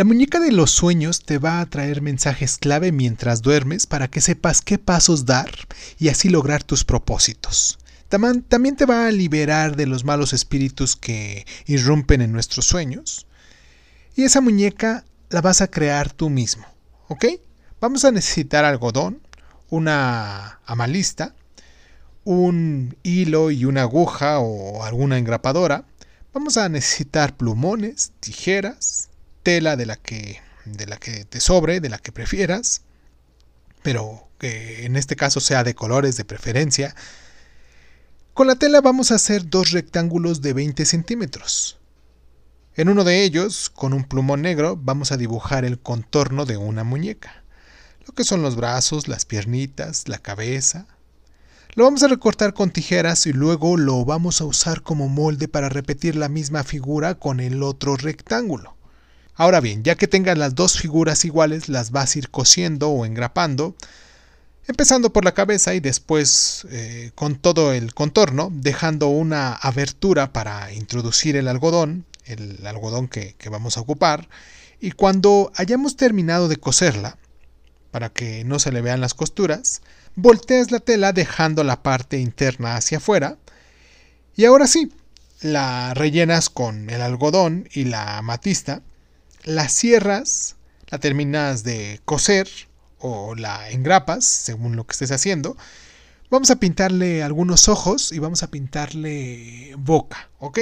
La muñeca de los sueños te va a traer mensajes clave mientras duermes para que sepas qué pasos dar y así lograr tus propósitos. También te va a liberar de los malos espíritus que irrumpen en nuestros sueños. Y esa muñeca la vas a crear tú mismo, ¿ok? Vamos a necesitar algodón, una amalista, un hilo y una aguja o alguna engrapadora. Vamos a necesitar plumones, tijeras, tela de la que de la que te sobre, de la que prefieras, pero que en este caso sea de colores de preferencia. Con la tela vamos a hacer dos rectángulos de 20 centímetros. En uno de ellos, con un plumón negro, vamos a dibujar el contorno de una muñeca, lo que son los brazos, las piernitas, la cabeza. Lo vamos a recortar con tijeras y luego lo vamos a usar como molde para repetir la misma figura con el otro rectángulo. Ahora bien, ya que tengas las dos figuras iguales, las vas a ir cosiendo o engrapando, empezando por la cabeza y después eh, con todo el contorno, dejando una abertura para introducir el algodón, el algodón que, que vamos a ocupar, y cuando hayamos terminado de coserla, para que no se le vean las costuras, volteas la tela dejando la parte interna hacia afuera, y ahora sí, la rellenas con el algodón y la matista, la cierras, la terminas de coser o la engrapas, según lo que estés haciendo. Vamos a pintarle algunos ojos y vamos a pintarle boca, ¿ok?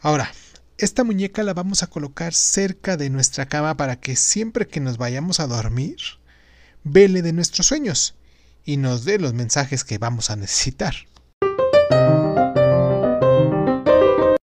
Ahora, esta muñeca la vamos a colocar cerca de nuestra cama para que siempre que nos vayamos a dormir, vele de nuestros sueños y nos dé los mensajes que vamos a necesitar.